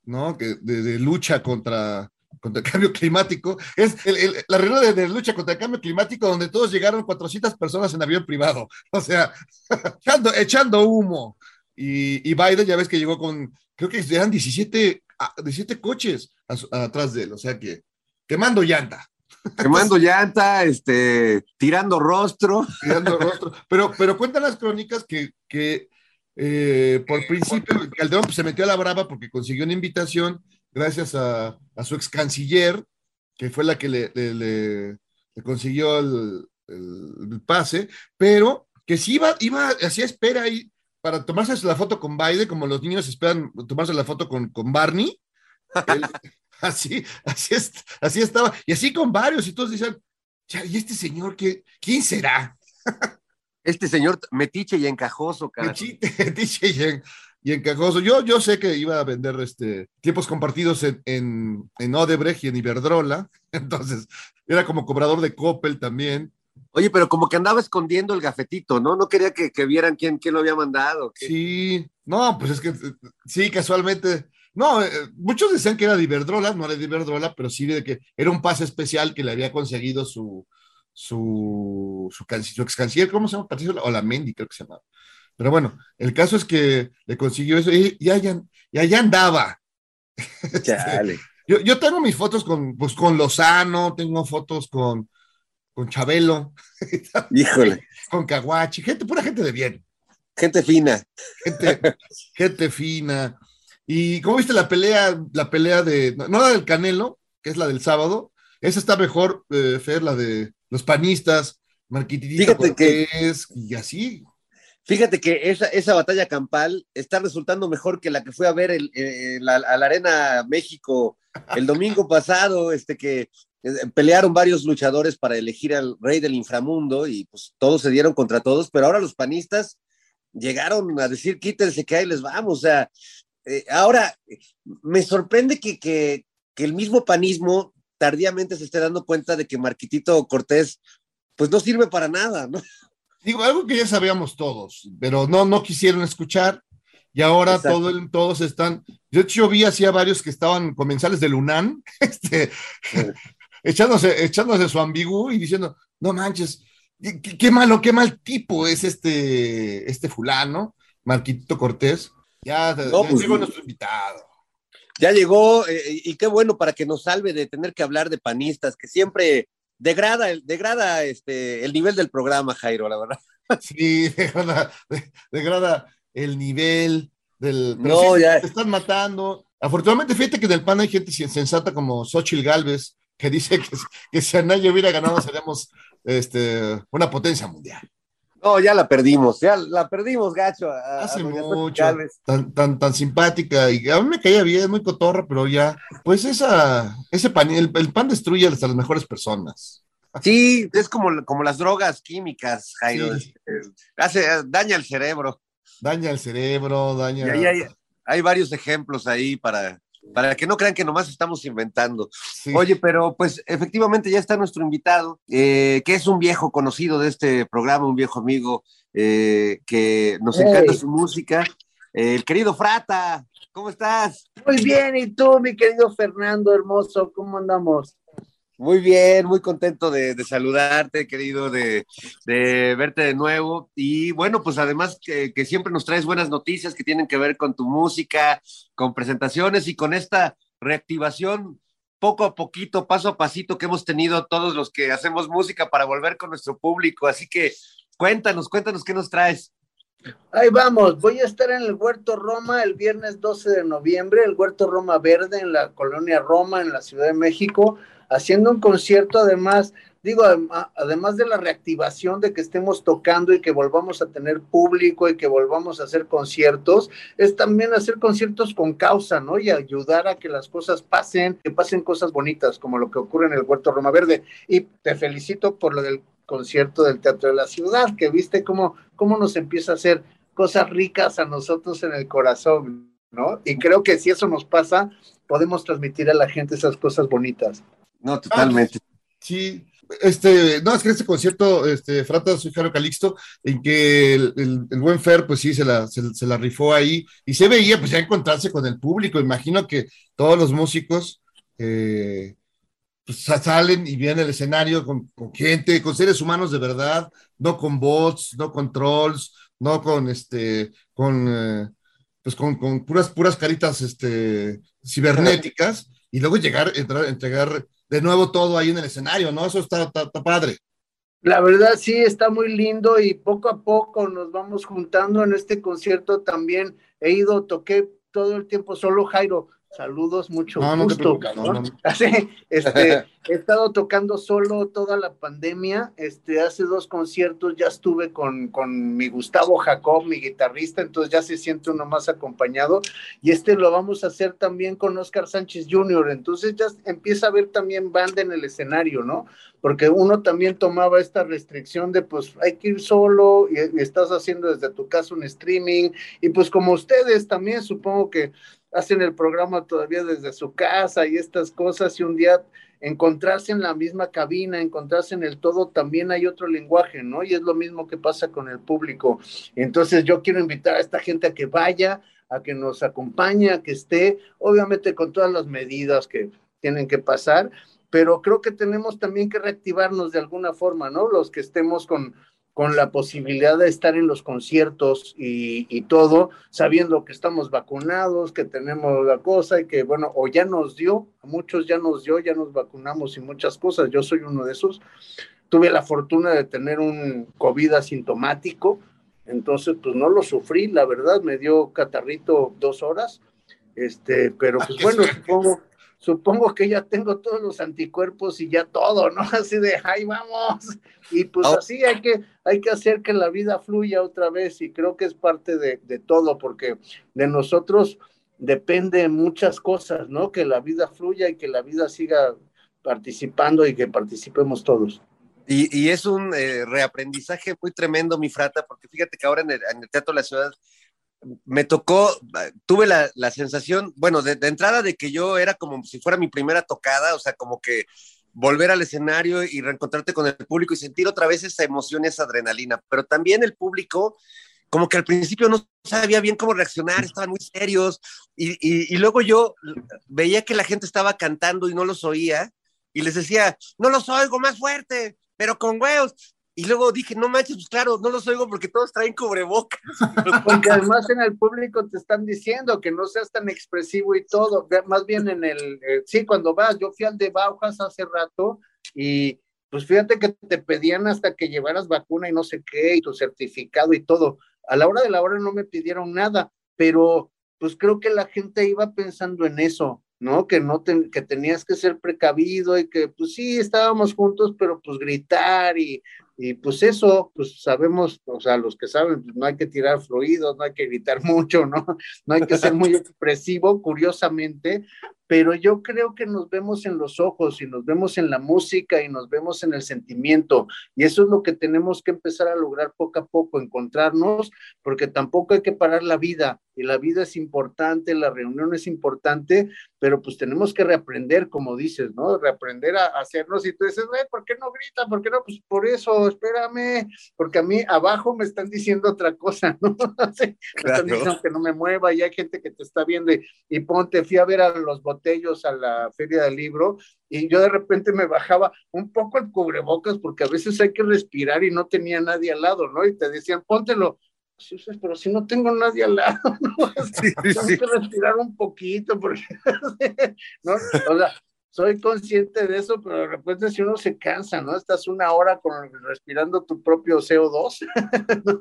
Speaker 2: ¿no? Que de, de lucha contra, contra el cambio climático, es el- el- la reunión de, de lucha contra el cambio climático donde todos llegaron 400 personas en avión privado, o sea, echando, echando humo. Y, y Biden ya ves que llegó con, creo que eran 17, ah, 17 coches a su- atrás de él, o sea que quemando llanta.
Speaker 3: Quemando llanta, este, tirando rostro.
Speaker 2: tirando rostro. Pero, pero cuentan las crónicas que, que eh, por principio Calderón pues, se metió a la brava porque consiguió una invitación gracias a, su ex canciller, que fue la que le, consiguió el, el- pase, pero que sí iba, iba, hacía espera ahí para tomarse la foto con Biden, como los niños esperan tomarse la foto con, con Barney. Así, así, así estaba, y así con varios, y todos decían, "Ya, ¿y este señor qué, quién será?
Speaker 3: Este señor metiche y encajoso, cara.
Speaker 2: Metiche, y, en- y encajoso. Yo, yo sé que iba a vender este, tiempos compartidos en, en, en Odebrecht y en Iberdrola, entonces era como cobrador de Coppel también.
Speaker 3: Oye, pero como que andaba escondiendo el gafetito, ¿no? No quería que, que vieran quién, quién lo había mandado.
Speaker 2: Sí, no, pues es que sí, casualmente. No, eh, muchos decían que era de Iberdrola, no era de Iberdrola, pero sí de que era un pase especial que le había conseguido su, su, su, can- su ex canciller, ¿cómo se llama? Patricio Olamendi, creo que se llamaba. Pero bueno, el caso es que le consiguió eso y, y allá, y allá andaba.
Speaker 3: Chale.
Speaker 2: Yo, yo tengo mis fotos con, pues, con Lozano, tengo fotos con, con Chabelo,
Speaker 3: Híjole,
Speaker 2: con Caguachi, gente, pura gente de bien.
Speaker 3: gente fina.
Speaker 2: gente, gente fina. ¿Y cómo viste la pelea, la pelea de, no no la del Canelo, que es la del sábado? Esa está mejor, eh, Fer, la de los panistas, Marquititito
Speaker 3: Fíjate que-
Speaker 2: Cortés, y así.
Speaker 3: Fíjate que esa, esa batalla campal está resultando mejor que la que fue a ver el, eh, la- a la Arena México el domingo pasado, este que eh, pelearon varios luchadores para elegir al rey del inframundo y pues todos se dieron contra todos, pero ahora los panistas llegaron a decir quítense que ahí les vamos, o sea, eh, ahora me sorprende que, que, que el mismo panismo tardíamente se esté dando cuenta de que Marquitito Cortés pues no sirve para nada, ¿no?
Speaker 2: Digo, algo que ya sabíamos todos, pero no, no quisieron escuchar. Y ahora todo todos están. Yo, de hecho, yo vi así a varios que estaban comensales del UNAM, este, echándose, echándose su ambiguo y diciendo, no manches, qué, qué- qué malo, qué mal tipo es este, este fulano, Marquitito Cortés. Ya,
Speaker 3: No,
Speaker 2: ya
Speaker 3: pues,
Speaker 2: llegó nuestro invitado.
Speaker 3: Ya llegó, eh, y qué bueno para que nos salve de tener que hablar de panistas, que siempre degrada, el- degrada este, el nivel del programa, Jairo, la verdad.
Speaker 2: Sí, degrada, de- degrada el nivel del. pero
Speaker 3: No,
Speaker 2: sí,
Speaker 3: ya.
Speaker 2: Te están matando. Afortunadamente, fíjate que en el PAN hay gente sensata como Xochitl Galvez, que dice que, que si Anaya hubiera ganado, seríamos este, una potencia mundial.
Speaker 3: No, ya la perdimos, ya la perdimos, gacho. a-
Speaker 2: Hace mucho, tan, tan, tan simpática, y a mí me caía bien, muy cotorra, pero ya, pues esa, ese pan, el, el pan destruye hasta las mejores personas.
Speaker 3: Sí, es como, como las drogas químicas, Jairo.
Speaker 2: Sí.
Speaker 3: Hace, daña el cerebro.
Speaker 2: Daña el cerebro, daña.
Speaker 3: Y ahí hay, hay varios ejemplos ahí para, para que no crean que nomás estamos inventando. Oye, pero pues efectivamente ya está nuestro invitado, eh, que es un viejo conocido de este programa, un viejo amigo eh, que nos encanta
Speaker 7: Hey.
Speaker 3: su música, eh, el querido Frata. ¿Cómo estás?
Speaker 7: Muy bien, ¿y tú, mi querido Fernando hermoso? ¿Cómo andamos?
Speaker 3: Muy bien, muy contento de, saludarte, querido, de, de verte de nuevo. Y bueno, pues además que, que siempre nos traes buenas noticias que tienen que ver con tu música, con presentaciones y con esta reactivación poco a poquito, paso a pasito que hemos tenido todos los que hacemos música para volver con nuestro público. Así que cuéntanos, cuéntanos qué nos traes.
Speaker 7: Ahí vamos, voy a estar en el Huerto Roma el viernes 12 de noviembre, el Huerto Roma Verde en la colonia Roma, en la Ciudad de México, haciendo un concierto además, digo, adem- además de la reactivación de que estemos tocando y que volvamos a tener público y que volvamos a hacer conciertos, es también hacer conciertos con causa, ¿no? Y ayudar a que las cosas pasen, que pasen cosas bonitas, como lo que ocurre en el Huerto Roma Verde. Y te felicito por lo del concierto del Teatro de la Ciudad, que viste cómo, cómo nos empieza a hacer cosas ricas a nosotros en el corazón, ¿no? Y creo que si eso nos pasa, podemos transmitir a la gente esas cosas bonitas.
Speaker 3: No, totalmente.
Speaker 2: Sí, este, no, es que en este concierto, este, Frata, soy Jaro Calixto, en que el, el- el buen Fer, pues sí, se la, se, se la rifó ahí, y se veía, pues ya encontrarse con el público, imagino que todos los músicos, eh, pues sa- salen y vienen al escenario con, con gente, con seres humanos de verdad, no con bots, no con trolls, no con, este, con, eh, pues con, con puras, puras caritas, este, cibernéticas, y luego llegar, entrar, entregar de nuevo todo ahí en el escenario, ¿no? Eso está, padre.
Speaker 7: La verdad sí, está muy lindo y poco a poco nos vamos juntando en este concierto también. He ido, toqué todo el tiempo solo Jairo. Saludos, mucho
Speaker 2: No,
Speaker 7: gusto.
Speaker 2: no,
Speaker 7: este, he estado tocando solo toda la pandemia. Este, hace dos conciertos ya estuve con, con mi Gustavo Jacob, mi guitarrista, entonces ya se siente uno más acompañado. Y este lo vamos a hacer también con Oscar Sánchez Jr. Entonces ya empieza a haber también banda en el escenario, ¿no? Porque uno también tomaba esta restricción de pues hay que ir solo y, y estás haciendo desde tu casa un streaming. Y pues como ustedes también supongo que hacen el programa todavía desde su casa y estas cosas y un día encontrarse en la misma cabina, encontrarse en el todo, también hay otro lenguaje, ¿no? Y es lo mismo que pasa con el público. Entonces yo quiero invitar a esta gente a que vaya, a que nos acompañe, a que esté, obviamente con todas las medidas que tienen que pasar, pero creo que tenemos también que reactivarnos de alguna forma, ¿no? Los que estemos con, con la posibilidad de estar en los conciertos y, y todo, sabiendo que estamos vacunados, que tenemos la cosa y que, bueno, o ya nos dio, a muchos ya nos dio, ya nos vacunamos y muchas cosas, yo soy uno de esos. Tuve la fortuna de tener un COVID asintomático, entonces pues no lo sufrí, la verdad, me dio catarrito dos horas, este, pero pues bueno, supongo, supongo que ya tengo todos los anticuerpos y ya todo, ¿no? Así de, ahí vamos. Y pues
Speaker 3: Oh.
Speaker 7: así hay que, hay que hacer que la vida fluya otra vez y creo que es parte de, de todo, porque de nosotros depende muchas cosas, ¿no? Que la vida fluya y que la vida siga participando y que participemos todos.
Speaker 3: Y, y es un eh, reaprendizaje muy tremendo, mi frata, porque fíjate que ahora en el, en el Teatro de la Ciudad me tocó, tuve la, la sensación, bueno, de, entrada de que yo era como si fuera mi primera tocada, o sea, como que volver al escenario y reencontrarte con el público y sentir otra vez esa emoción, esa adrenalina, pero también el público como que al principio no sabía bien cómo reaccionar, estaban muy serios, y, y, y luego yo veía que la gente estaba cantando y no los oía, y les decía, no los oigo más fuerte, pero con huevos. Y luego dije, no manches, pues claro, no los oigo porque todos traen cubrebocas.
Speaker 7: Porque además en el público te están diciendo que no seas tan expresivo y todo. Más bien en el, eh, sí, cuando vas, yo fui al de Baujas hace rato y pues fíjate que te pedían hasta que llevaras vacuna y no sé qué, y tu certificado y todo. A la hora de la hora no me pidieron nada, pero pues creo que la gente iba pensando en eso, ¿no? Que no te- que tenías que ser precavido y que pues sí, estábamos juntos, pero pues gritar y, y pues eso, pues sabemos, o sea, los que saben, pues no hay que tirar fluidos, no hay que gritar mucho, ¿no? No hay que ser muy expresivo, curiosamente, pero yo creo que nos vemos en los ojos y nos vemos en la música y nos vemos en el sentimiento. Y eso es lo que tenemos que empezar a lograr poco a poco, encontrarnos, porque tampoco hay que parar la vida. Y la vida es importante, la reunión es importante, pero pues tenemos que reaprender, como dices, ¿no? Reaprender a, hacernos. Y tú dices, güey, ¿por qué no grita? ¿Por qué no? Pues por eso, espérame, porque a mí abajo me están diciendo otra cosa, ¿no? Me están diciendo que no me mueva y hay gente que te está viendo y, y ponte, fui a ver a los botellos a la feria del libro y yo de repente me bajaba un poco el cubrebocas porque a veces hay que respirar y no tenía nadie al lado, ¿no? Y te decían, póntelo. Sí, sí, pero si no tengo nadie al lado, ¿no? tengo que respirar un poquito porque, ¿no? O sea, soy consciente de eso, pero de repente si uno se cansa, ¿no? Estás una hora con, respirando tu propio CO2, ¿no?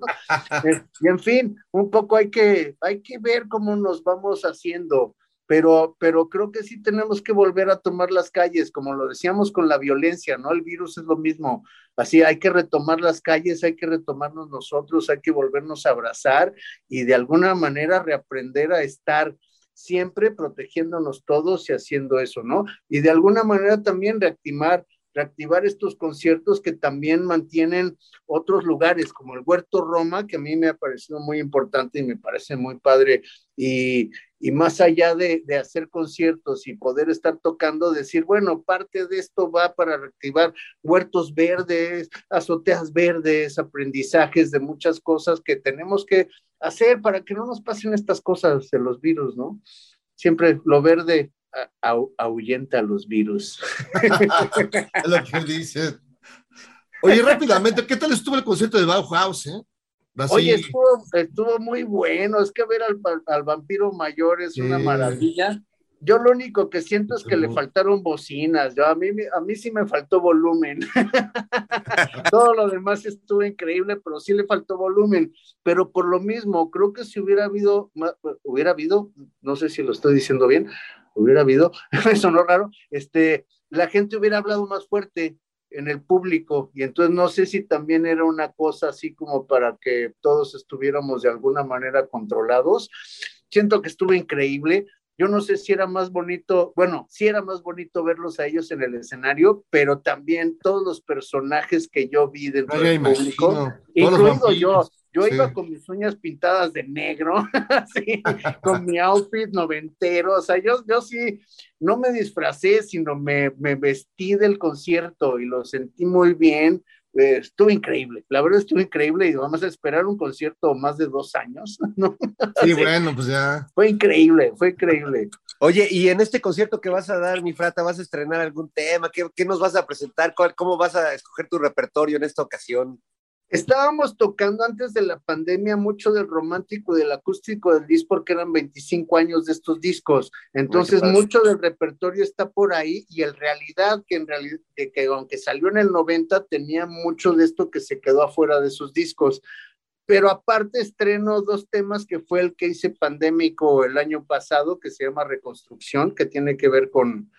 Speaker 7: y en fin, un poco hay que, hay que ver cómo nos vamos haciendo pero, pero creo que sí tenemos que volver a tomar las calles, como lo decíamos con la violencia, ¿no? El virus es lo mismo. Así hay que retomar las calles, hay que retomarnos nosotros, hay que volvernos a abrazar y de alguna manera reaprender a estar siempre protegiéndonos todos y haciendo eso, ¿no? Y de alguna manera también reactivar reactivar estos conciertos que también mantienen otros lugares, como el Huerto Roma, que a mí me ha parecido muy importante y me parece muy padre. Y, y más allá de, de, hacer conciertos y poder estar tocando, decir, bueno, parte de esto va para reactivar huertos verdes, azoteas verdes, aprendizajes de muchas cosas que tenemos que hacer para que no nos pasen estas cosas de los virus, ¿no? Siempre lo verde ahuyenta los virus.
Speaker 2: es lo que dice. Oye, rápidamente, ¿qué tal estuvo el concierto de Bauhaus? Eh?
Speaker 7: Oye, estuvo, estuvo, muy bueno. Es que ver al, al vampiro mayor es sí. una maravilla. Yo lo único que siento es que le faltaron bocinas. Yo, a, mí, a mí sí me faltó volumen. Todo lo demás estuvo increíble, pero sí le faltó volumen. Pero por lo mismo, creo que si hubiera habido, hubiera habido, no sé si lo estoy diciendo bien, hubiera habido, me sonó raro, este, la gente hubiera hablado más fuerte en el público y entonces no sé si también era una cosa así como para que todos estuviéramos de alguna manera controlados. Siento que estuvo increíble. Yo no sé si era más bonito, bueno, sí era más bonito verlos a ellos en el escenario, pero también todos los personajes que yo vi dentro del público, incluido yo, yo sí. iba con mis uñas pintadas de negro, así, con mi outfit noventero, o sea, yo, yo sí, no me disfracé, sino me, me vestí del concierto y lo sentí muy bien, eh, estuvo increíble, la verdad estuvo increíble y vamos a esperar un concierto más de dos años, ¿no?
Speaker 2: Sí, bueno, pues ya.
Speaker 7: Fue increíble, fue increíble.
Speaker 3: Oye, y en este concierto que vas a dar, mi frata, ¿vas a estrenar algún tema? ¿Qué, qué nos vas a presentar? ¿Cómo vas a escoger tu repertorio en esta ocasión?
Speaker 7: Estábamos tocando antes de la pandemia mucho del romántico y del acústico del disco porque eran 25 años de estos discos. Entonces, mucho del repertorio está por ahí y en realidad que en realidad que aunque salió en el 90 tenía mucho de esto que se quedó afuera de sus discos. Pero aparte estreno dos temas que fue el que hice pandémico el año pasado que se llama Reconstrucción, que tiene que ver con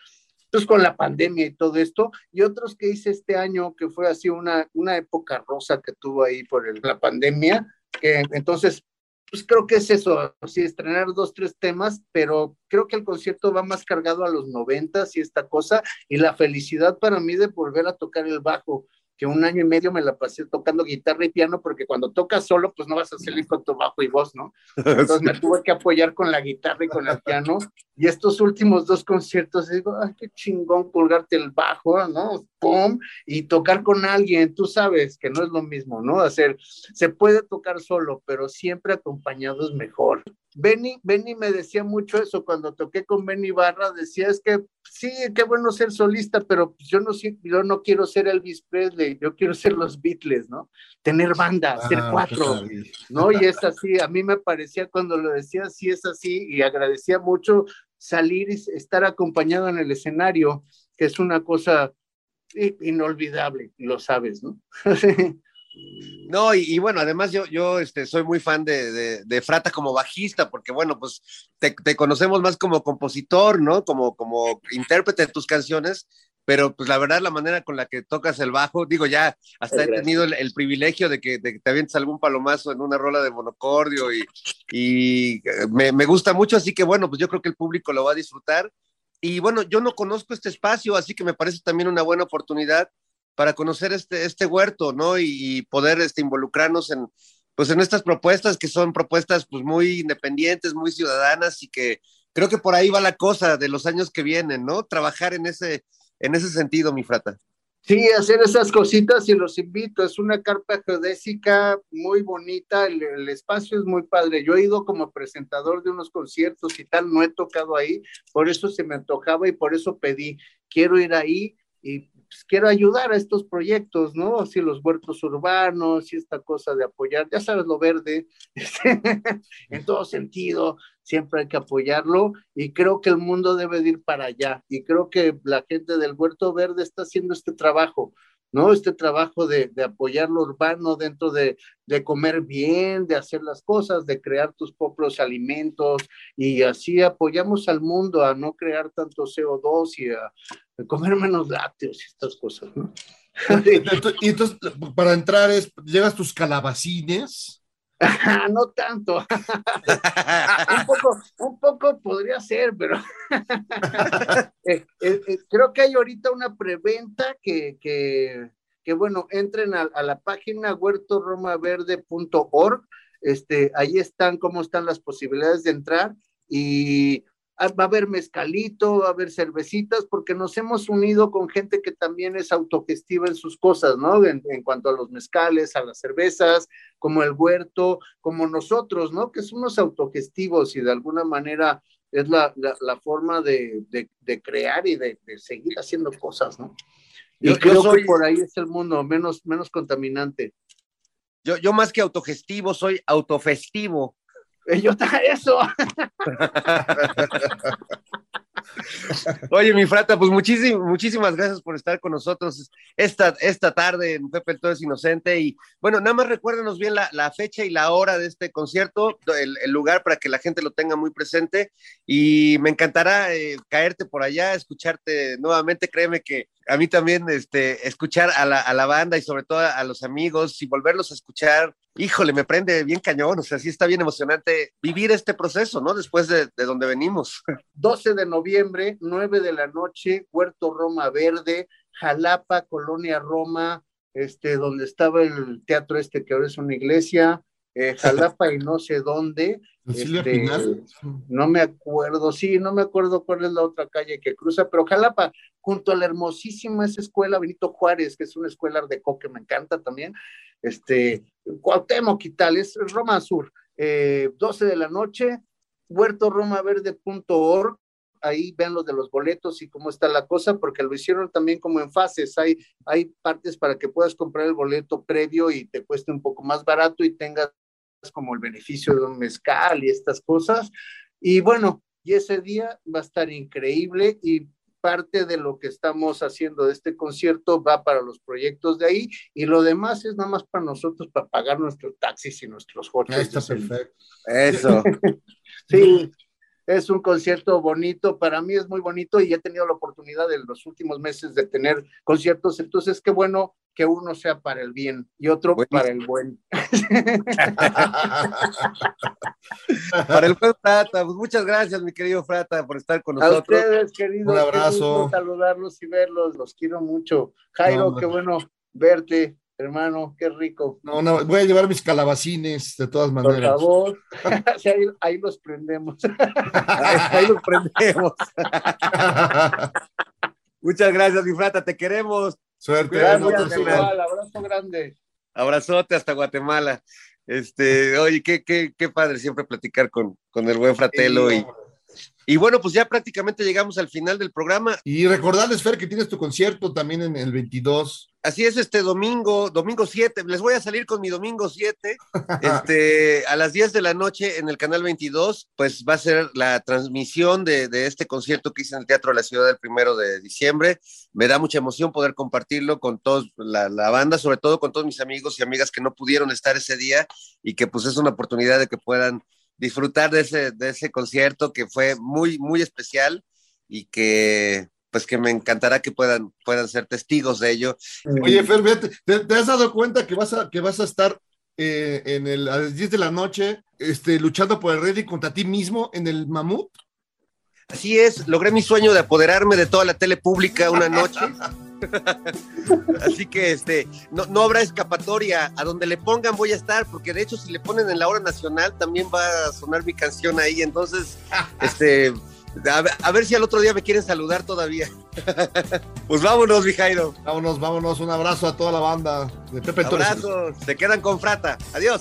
Speaker 7: pues con la pandemia y todo esto, y otros que hice este año, que fue así una, una época rosa que tuvo ahí por la pandemia, que entonces, pues creo que es eso, sí, estrenar dos, tres temas, pero creo que el concierto va más cargado a los noventas y esta cosa, y la felicidad para mí de volver a tocar el bajo, que un año y medio me la pasé tocando guitarra y piano, porque cuando tocas solo, pues no vas a salir con tu bajo y voz, ¿no? Entonces me tuve que apoyar con la guitarra y con el piano. Y estos últimos dos conciertos, digo, ay, qué chingón colgarte el bajo, ¿no? ¡Pum! Y tocar con alguien, tú sabes que no es lo mismo, ¿no? Hacer, se puede tocar solo, pero siempre acompañado es mejor. Benny, Benny me decía mucho eso cuando toqué con Benny Barra, decía es que sí, qué bueno ser solista, pero yo no, yo no quiero ser Elvis Presley, yo quiero ser los Beatles, ¿no? Tener banda, ah, ser cuatro, ¿no? Y es así, a mí me parecía cuando lo decía, sí es así, y agradecía mucho salir y estar acompañado en el escenario, que es una cosa inolvidable, lo sabes, ¿no?
Speaker 3: No, y, y, bueno, además yo, yo este, soy muy fan de, de, de Frata como bajista, porque bueno, pues te, te, conocemos más como compositor, ¿no? Como, como intérprete de tus canciones, pero pues la verdad la manera con la que tocas el bajo, digo ya, hasta he tenido el, el privilegio de que, de que, te avientes algún palomazo en una rola de monocordio y, y me, me gusta mucho, así que bueno, pues yo creo que el público lo va a disfrutar. Y bueno, yo no conozco este espacio, así que me parece también una buena oportunidad para conocer este, este huerto, ¿no? Y, y poder este, involucrarnos en, pues, en estas propuestas que son propuestas pues, muy independientes, muy ciudadanas y que creo que por ahí va la cosa de los años que vienen, ¿no? Trabajar en ese, en ese sentido, mi frata.
Speaker 7: Sí, hacer esas cositas y los invito. Es una carpa geodésica muy bonita, el, el, espacio es muy padre. Yo he ido como presentador de unos conciertos y tal, no he tocado ahí, por eso se me antojaba y por eso pedí, quiero ir ahí y pues, quiero ayudar a estos proyectos, ¿no? Así los huertos urbanos y esta cosa de apoyar, ya sabes, lo verde, en todo sentido, siempre hay que apoyarlo y creo que el mundo debe de ir para allá y creo que la gente del Huerto Verde está haciendo este trabajo, ¿no? Este trabajo de, de apoyar lo urbano dentro de, de, comer bien, de hacer las cosas, de crear tus propios alimentos y así apoyamos al mundo a no crear tanto CO2 y a, comer menos lácteos y estas cosas,
Speaker 2: y entonces, para entrar es, llevas tus calabacines.
Speaker 7: no tanto. un, poco, un poco podría ser, pero eh, eh, eh, creo que hay ahorita una preventa que, que, que bueno, entren a, a la página huertoromaverde.org. Este, ahí están cómo están las posibilidades de entrar y va a haber mezcalito, va a haber cervecitas, porque nos hemos unido con gente que también es autogestiva en sus cosas, ¿no? En, en, cuanto a los mezcales, a las cervezas, como el huerto, como nosotros, ¿no? Que somos autogestivos y de alguna manera es la, la, la forma de, de, de, crear y de, de, seguir haciendo cosas, ¿no? Y yo, creo yo soy... que por ahí es el mundo menos, menos contaminante.
Speaker 3: Yo, yo más que autogestivo, soy autofestivo.
Speaker 7: Yo eso.
Speaker 3: Oye, mi frata, pues muchísimas, muchísimas gracias por estar con nosotros esta, esta tarde en Pepe el Todo es Inocente. Y bueno, nada más recuérdanos bien la, la fecha y la hora de este concierto, el, lugar para que la gente lo tenga muy presente. Y me encantará eh, caerte por allá, escucharte nuevamente. Créeme que a mí también este, escuchar a la, a la banda y sobre todo a los amigos y volverlos a escuchar híjole, me prende bien cañón, o sea, sí está bien emocionante vivir este proceso, ¿no? Después de, de, donde venimos.
Speaker 7: 12 de noviembre, 9 de la noche, Puerto Roma Verde, Jalapa, Colonia Roma, este, donde estaba el teatro este que ahora es una iglesia, eh, Jalapa y no sé dónde. Este, no me acuerdo, sí, no me acuerdo cuál es la otra calle que cruza, pero Jalapa, junto a la hermosísima esa escuela Benito Juárez, que es una escuela de que me encanta también, este, Cuauhtémoc y tal, es Roma Sur, eh, 12 de la noche, huertoromaverde.org, ahí vean los de los boletos y cómo está la cosa, porque lo hicieron también como en fases, hay, hay partes para que puedas comprar el boleto previo y te cueste un poco más barato y tengas como el beneficio de un mezcal y estas cosas, y bueno, y ese día va a estar increíble y parte de lo que estamos haciendo de este concierto va para los proyectos de ahí y lo demás es nada más para nosotros, para pagar nuestros taxis y nuestros hoteles.
Speaker 2: Está perfecto.
Speaker 3: Eso.
Speaker 7: sí, es un concierto bonito, para mí es muy bonito y he tenido la oportunidad en los últimos meses de tener conciertos, entonces qué bueno que uno sea para el bien y otro bueno. para el buen.
Speaker 3: para el buen Frata, pues muchas gracias, mi querido Frata, por estar con nosotros.
Speaker 7: A ustedes, queridos,
Speaker 2: un abrazo.
Speaker 7: saludarlos y verlos, los quiero mucho. Jairo, no, qué bueno verte, hermano, qué rico.
Speaker 2: No, no, voy a llevar mis calabacines, de todas maneras.
Speaker 7: Por favor, sí, ahí, ahí, los prendemos.
Speaker 3: ahí los prendemos. Muchas gracias, mi Frata, te queremos.
Speaker 2: Suerte.
Speaker 7: Gracias, igual, abrazo grande.
Speaker 3: Abrazote hasta Guatemala. Este, oye, qué, qué, qué padre siempre platicar con, con el buen Fratelo sí, y, y bueno, pues ya prácticamente llegamos al final del programa.
Speaker 2: Y recordarles, Fer, que tienes tu concierto también en el 22.
Speaker 3: Así es, este domingo, domingo 7, les voy a salir con mi domingo 7, este, a las 10 de la noche en el canal 22, pues va a ser la transmisión de, de, este concierto que hice en el Teatro de la Ciudad el primero de diciembre. Me da mucha emoción poder compartirlo con toda la, la, banda, sobre todo con todos mis amigos y amigas que no pudieron estar ese día y que pues es una oportunidad de que puedan disfrutar de ese, de ese concierto que fue muy, muy especial y que pues que me encantará que puedan, puedan ser testigos de ello.
Speaker 2: Oye, Fer, ¿te, te has dado cuenta que vas a, que vas a estar eh, en el, a las 10 de la noche este, luchando por el Ready contra ti mismo en el Mamut?
Speaker 3: Así es, logré mi sueño de apoderarme de toda la tele pública una noche. Así que este, no, no habrá escapatoria. A donde le pongan voy a estar, porque de hecho, si le ponen en la hora nacional, también va a sonar mi canción ahí. Entonces, este, a, ver- a ver si al otro día me quieren saludar todavía. pues vámonos, mi Jairo.
Speaker 2: Vámonos, vámonos. Un abrazo a toda la banda de Pepe.
Speaker 3: Abrazos, se quedan con Frata. Adiós.